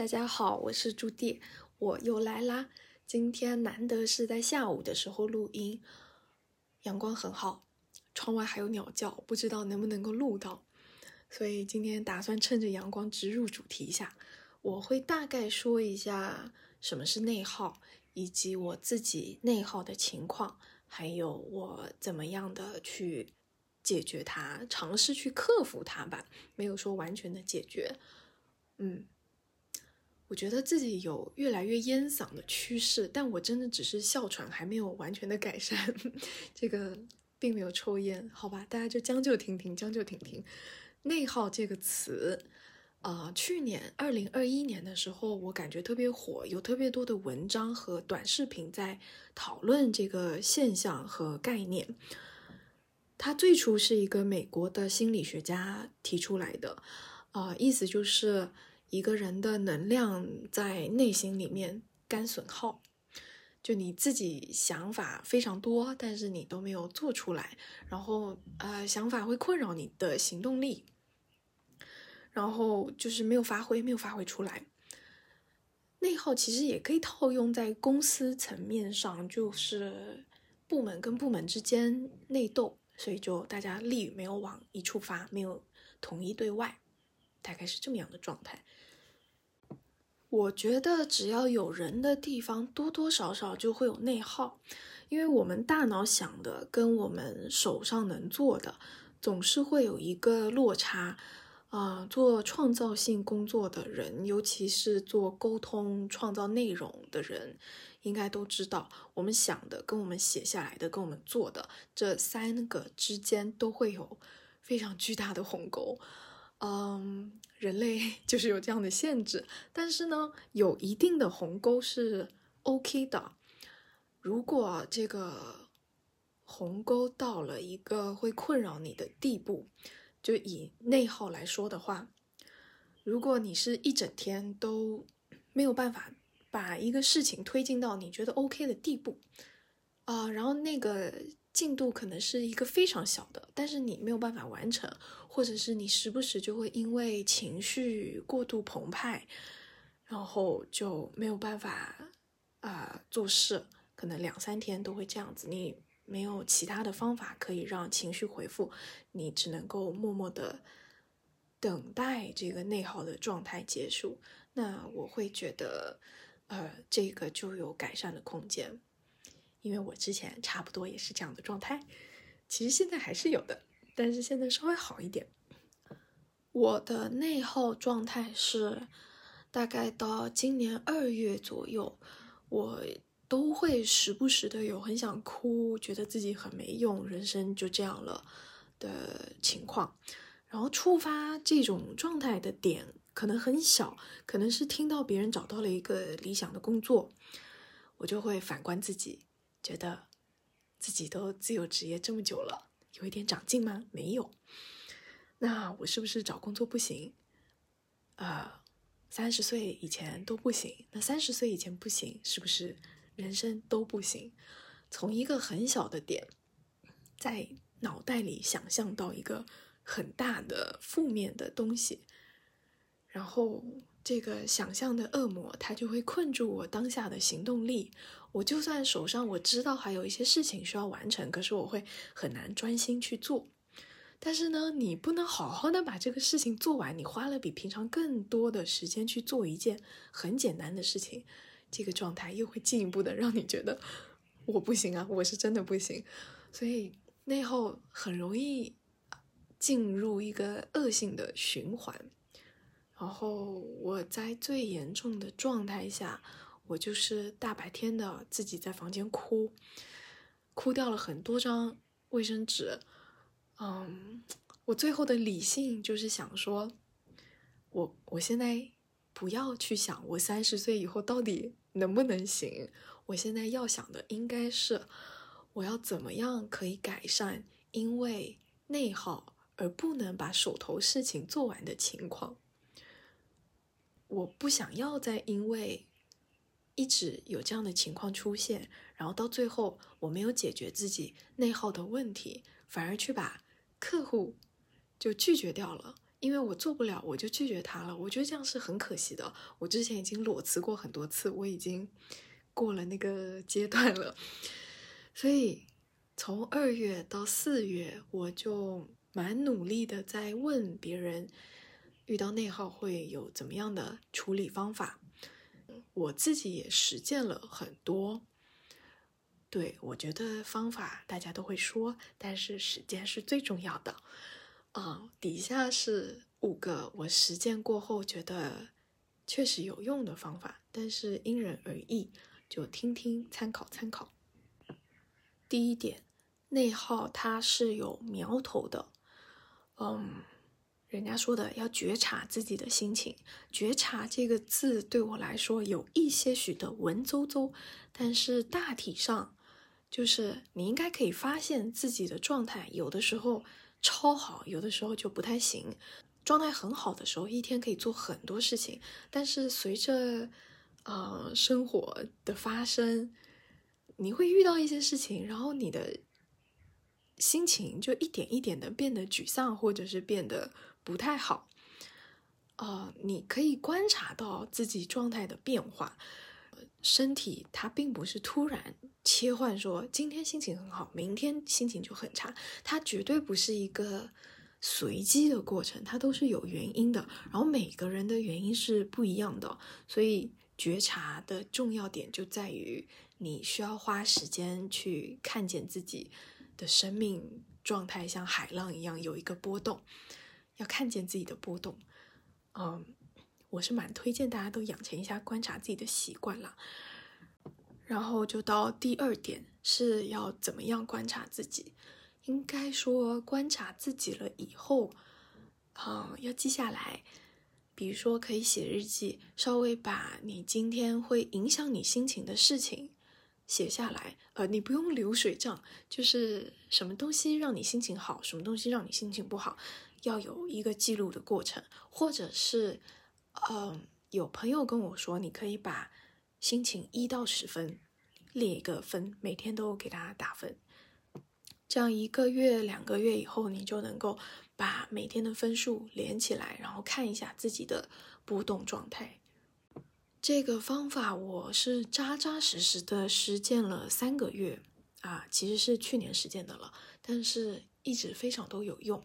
大家好，我是朱棣，我又来啦。今天难得是在下午的时候录音，阳光很好，窗外还有鸟叫，不知道能不能够录到。所以今天打算趁着阳光直入主题一下，我会大概说一下什么是内耗，以及我自己内耗的情况，还有我怎么样的去解决它，尝试去克服它吧。没有说完全的解决，嗯。我觉得自己有越来越烟嗓的趋势，但我真的只是哮喘还没有完全的改善，这个并没有抽烟，好吧，大家就将就听听，将就听听。内耗这个词，啊，去年二零二一年的时候，我感觉特别火，有特别多的文章和短视频在讨论这个现象和概念。它最初是一个美国的心理学家提出来的，啊，意思就是。一个人的能量在内心里面干损耗，就你自己想法非常多，但是你都没有做出来，然后呃想法会困扰你的行动力，然后就是没有发挥，没有发挥出来。内耗其实也可以套用在公司层面上，就是部门跟部门之间内斗，所以就大家力没有往一处发，没有统一对外，大概是这么样的状态。我觉得只要有人的地方，多多少少就会有内耗，因为我们大脑想的跟我们手上能做的，总是会有一个落差。啊，做创造性工作的人，尤其是做沟通、创造内容的人，应该都知道，我们想的跟我们写下来的、跟我们做的这三个之间，都会有非常巨大的鸿沟。嗯，人类 就是有这样的限制，但是呢，有一定的鸿沟是 OK 的。如果这个鸿沟到了一个会困扰你的地步，就以内耗来说的话，如果你是一整天都没有办法把一个事情推进到你觉得 OK 的地步，啊，然后那个。进度可能是一个非常小的，但是你没有办法完成，或者是你时不时就会因为情绪过度澎湃，然后就没有办法啊做事，可能两三天都会这样子。你没有其他的方法可以让情绪回复，你只能够默默的等待这个内耗的状态结束。那我会觉得，呃，这个就有改善的空间。因为我之前差不多也是这样的状态，其实现在还是有的，但是现在稍微好一点。我的内耗状态是，大概到今年二月左右，我都会时不时的有很想哭，觉得自己很没用，人生就这样了的情况。然后触发这种状态的点可能很小，可能是听到别人找到了一个理想的工作，我就会反观自己。觉得自己都自由职业这么久了，有一点长进吗？没有。那我是不是找工作不行？啊，三十岁以前都不行。那三十岁以前不行，是不是人生都不行？从一个很小的点，在脑袋里想象到一个很大的负面的东西，然后。这个想象的恶魔，它就会困住我当下的行动力。我就算手上我知道还有一些事情需要完成，可是我会很难专心去做。但是呢，你不能好好的把这个事情做完，你花了比平常更多的时间去做一件很简单的事情，这个状态又会进一步的让你觉得我不行啊，我是真的不行。所以内耗很容易进入一个恶性的循环。然后我在最严重的状态下，我就是大白天的自己在房间哭，哭掉了很多张卫生纸。嗯，我最后的理性就是想说，我我现在不要去想我三十岁以后到底能不能行，我现在要想的应该是我要怎么样可以改善因为内耗而不能把手头事情做完的情况。我不想要再因为一直有这样的情况出现，然后到最后我没有解决自己内耗的问题，反而去把客户就拒绝掉了，因为我做不了，我就拒绝他了。我觉得这样是很可惜的。我之前已经裸辞过很多次，我已经过了那个阶段了。所以从二月到四月，我就蛮努力的在问别人，遇到内耗会有怎么样的处理方法。我自己也实践了很多。对我觉得方法大家都会说，但是实践是最重要的。啊，底下是五个我实践过后觉得确实有用的方法，但是因人而异，就听听参考参考。第一点，内耗它是有苗头的，嗯，人家说的要觉察自己的心情，觉察这个字对我来说有一些许的文绉绉，但是大体上就是你应该可以发现自己的状态，有的时候。超好，有的时候就不太行。状态很好的时候，一天可以做很多事情。但是随着，呃，生活的发生，你会遇到一些事情，然后你的心情就一点一点的变得沮丧，或者是变得不太好。啊，你可以观察到自己状态的变化。身体它并不是突然切换，说今天心情很好，明天心情就很差，它绝对不是一个随机的过程，它都是有原因的。然后每个人的原因是不一样的，所以觉察的重要点就在于你需要花时间去看见自己的生命状态，像海浪一样有一个波动，要看见自己的波动，嗯。我是蛮推荐大家都养成一下观察自己的习惯啦。然后就到第二点是要怎么样观察自己？应该说观察自己了以后，啊，要记下来。比如说可以写日记，稍微把你今天会影响你心情的事情写下来。呃，你不用流水账，就是什么东西让你心情好，什么东西让你心情不好，要有一个记录的过程，或者是。嗯，有朋友跟我说，你可以把心情一到十分列一个分，每天都给他打分，这样一个月、两个月以后，你就能够把每天的分数连起来，然后看一下自己的波动状态。这个方法我是扎扎实实的实践了三个月啊，其实是去年实践的了，但是一直非常都有用。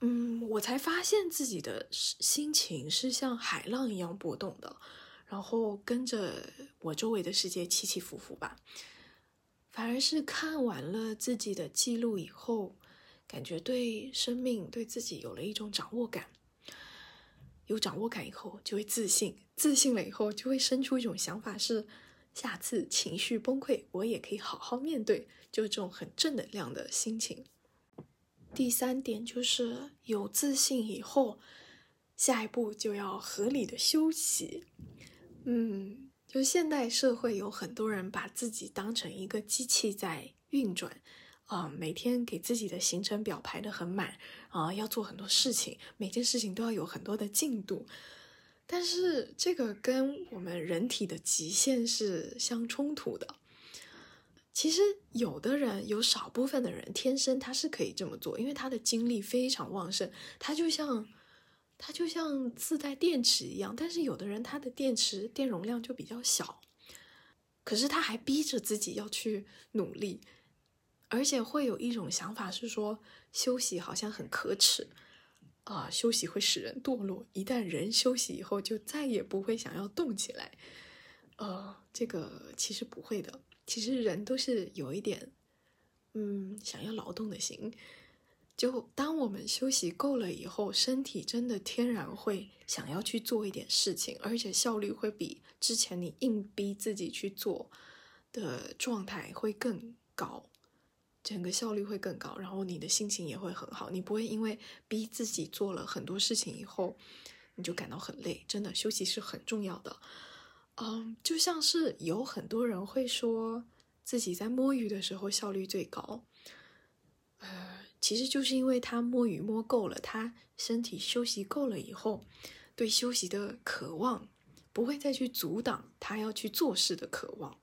嗯，我才发现自己的心情是像海浪一样波动的，然后跟着我周围的世界起起伏伏吧。反而是看完了自己的记录以后，感觉对生命、对自己有了一种掌握感。有掌握感以后，就会自信，自信了以后，就会生出一种想法：是下次情绪崩溃，我也可以好好面对，就这种很正能量的心情。第三点就是有自信以后，下一步就要合理的休息。嗯，就现代社会有很多人把自己当成一个机器在运转，啊，每天给自己的行程表排的很满，啊，要做很多事情，每件事情都要有很多的进度。但是这个跟我们人体的极限是相冲突的。其实有的人，有少部分的人天生他是可以这么做，因为他的精力非常旺盛，他就像他就像自带电池一样。但是有的人他的电池电容量就比较小，可是他还逼着自己要去努力，而且会有一种想法是说休息好像很可耻啊，休息会使人堕落，一旦人休息以后就再也不会想要动起来。呃，这个其实不会的。其实人都是有一点，嗯，想要劳动的心。就当我们休息够了以后，身体真的天然会想要去做一点事情，而且效率会比之前你硬逼自己去做的状态会更高，整个效率会更高，然后你的心情也会很好。你不会因为逼自己做了很多事情以后，你就感到很累。真的，休息是很重要的。嗯，就像是有很多人会说自己在摸鱼的时候效率最高，呃，其实就是因为他摸鱼摸够了，他身体休息够了以后，对休息的渴望不会再去阻挡他要去做事的渴望。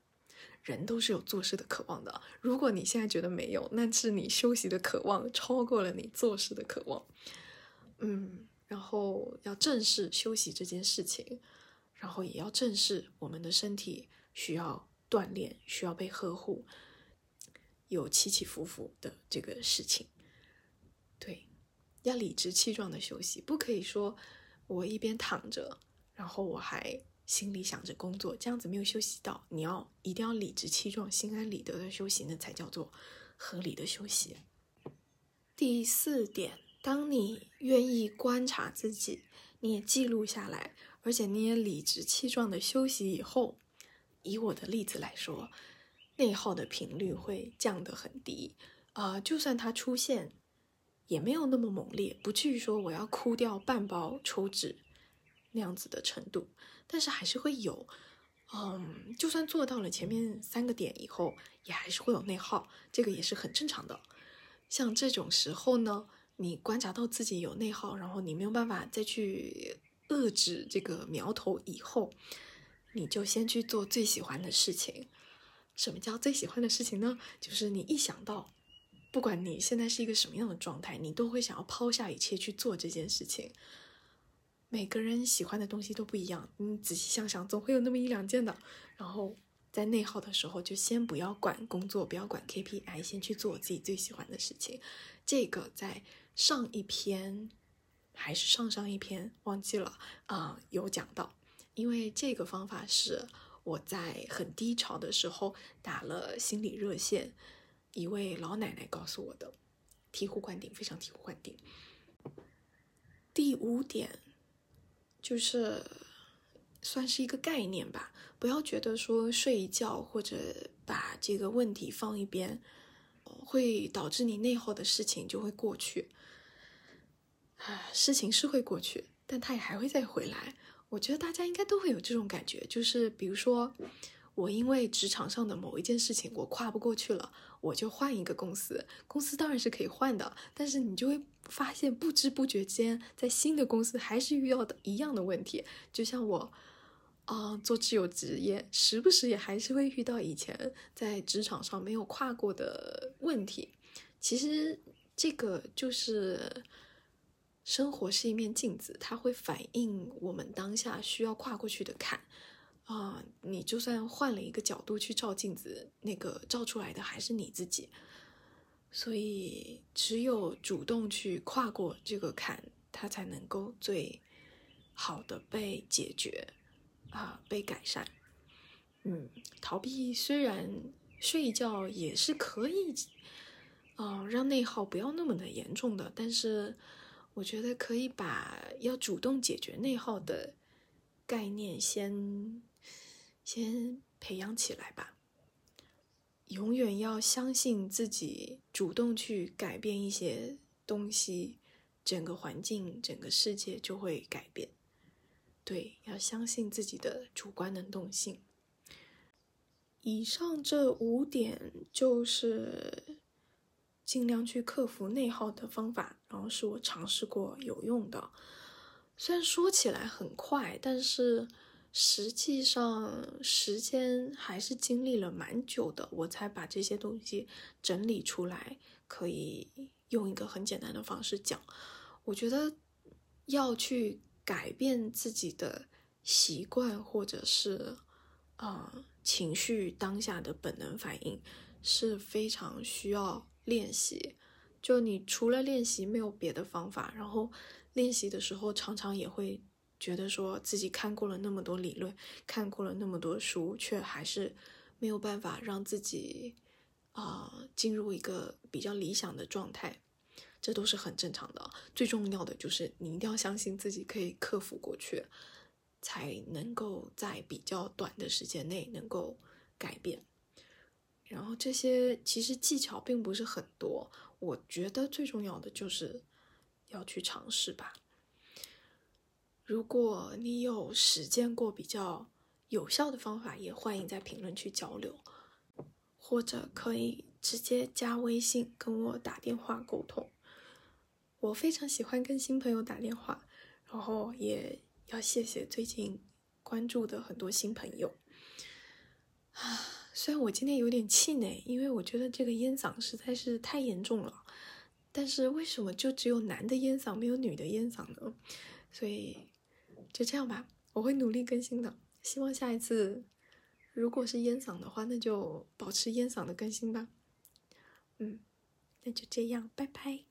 人都是有做事的渴望的，如果你现在觉得没有，那是你休息的渴望超过了你做事的渴望。嗯，然后要正视休息这件事情，然后也要正视我们的身体需要锻炼，需要被呵护，有起起伏伏的这个事情。对，要理直气壮的休息，不可以说我一边躺着，然后我还心里想着工作，这样子没有休息到。你要一定要理直气壮、心安理得的休息，那才叫做合理的休息。第四点，当你愿意观察自己，你也记录下来，而且你也理直气壮的休息以后，以我的例子来说，内耗的频率会降得很低。啊，就算它出现。也没有那么猛烈，不至于说我要哭掉半包抽纸那样子的程度，但是还是会有，嗯，就算做到了前面三个点以后，也还是会有内耗，这个也是很正常的。像这种时候呢，你观察到自己有内耗，然后你没有办法再去遏制这个苗头以后，你就先去做最喜欢的事情。什么叫最喜欢的事情呢？就是你一想到。不管你现在是一个什么样的状态，你都会想要抛下一切去做这件事情。每个人喜欢的东西都不一样，你仔细想想，总会有那么一两件的。然后在内耗的时候，就先不要管工作，不要管 KPI，先去做自己最喜欢的事情。这个在上一篇还是上上一篇忘记了啊，有讲到。因为这个方法是我在很低潮的时候打了心理热线。一位老奶奶告诉我的，醍醐灌顶，非常醍醐灌顶。第五点就是算是一个概念吧，不要觉得说睡一觉或者把这个问题放一边，会导致你内耗的事情就会过去。啊，事情是会过去，但它也还会再回来。我觉得大家应该都会有这种感觉，就是比如说。我因为职场上的某一件事情我跨不过去了，我就换一个公司。公司当然是可以换的，但是你就会发现不知不觉间在新的公司还是遇到的一样的问题。就像我，啊，做自由职业，时不时也还是会遇到以前在职场上没有跨过的问题。其实这个就是生活是一面镜子，它会反映我们当下需要跨过去的坎。啊，你就算换了一个角度去照镜子，那个照出来的还是你自己。所以，只有主动去跨过这个坎，它才能够最好的被解决，啊，被改善。嗯，逃避虽然睡一觉也是可以，啊，让内耗不要那么的严重的，但是我觉得可以把要主动解决内耗的概念先。先培养起来吧。永远要相信自己，主动去改变一些东西，整个环境、整个世界就会改变。对，要相信自己的主观能动性。以上这五点就是尽量去克服内耗的方法，然后是我尝试过有用的。虽然说起来很快，但是。实际上，时间还是经历了蛮久的，我才把这些东西整理出来，可以用一个很简单的方式讲。我觉得要去改变自己的习惯，或者是啊情绪当下的本能反应，是非常需要练习。就你除了练习没有别的方法，然后练习的时候常常也会。觉得说自己看过了那么多理论，看过了那么多书，却还是没有办法让自己啊进入一个比较理想的状态，这都是很正常的。最重要的就是你一定要相信自己可以克服过去，才能够在比较短的时间内能够改变。然后这些其实技巧并不是很多，我觉得最重要的就是要去尝试吧。如果你有实践过比较有效的方法，也欢迎在评论区交流，或者可以直接加微信跟我打电话沟通。我非常喜欢跟新朋友打电话，然后也要谢谢最近关注的很多新朋友。啊，虽然我今天有点气馁，因为我觉得这个烟嗓实在是太严重了，但是为什么就只有男的烟嗓没有女的烟嗓呢？所以就这样吧，我会努力更新的。希望下一次如果是烟嗓的话，那就保持烟嗓的更新吧。嗯，那就这样，拜拜。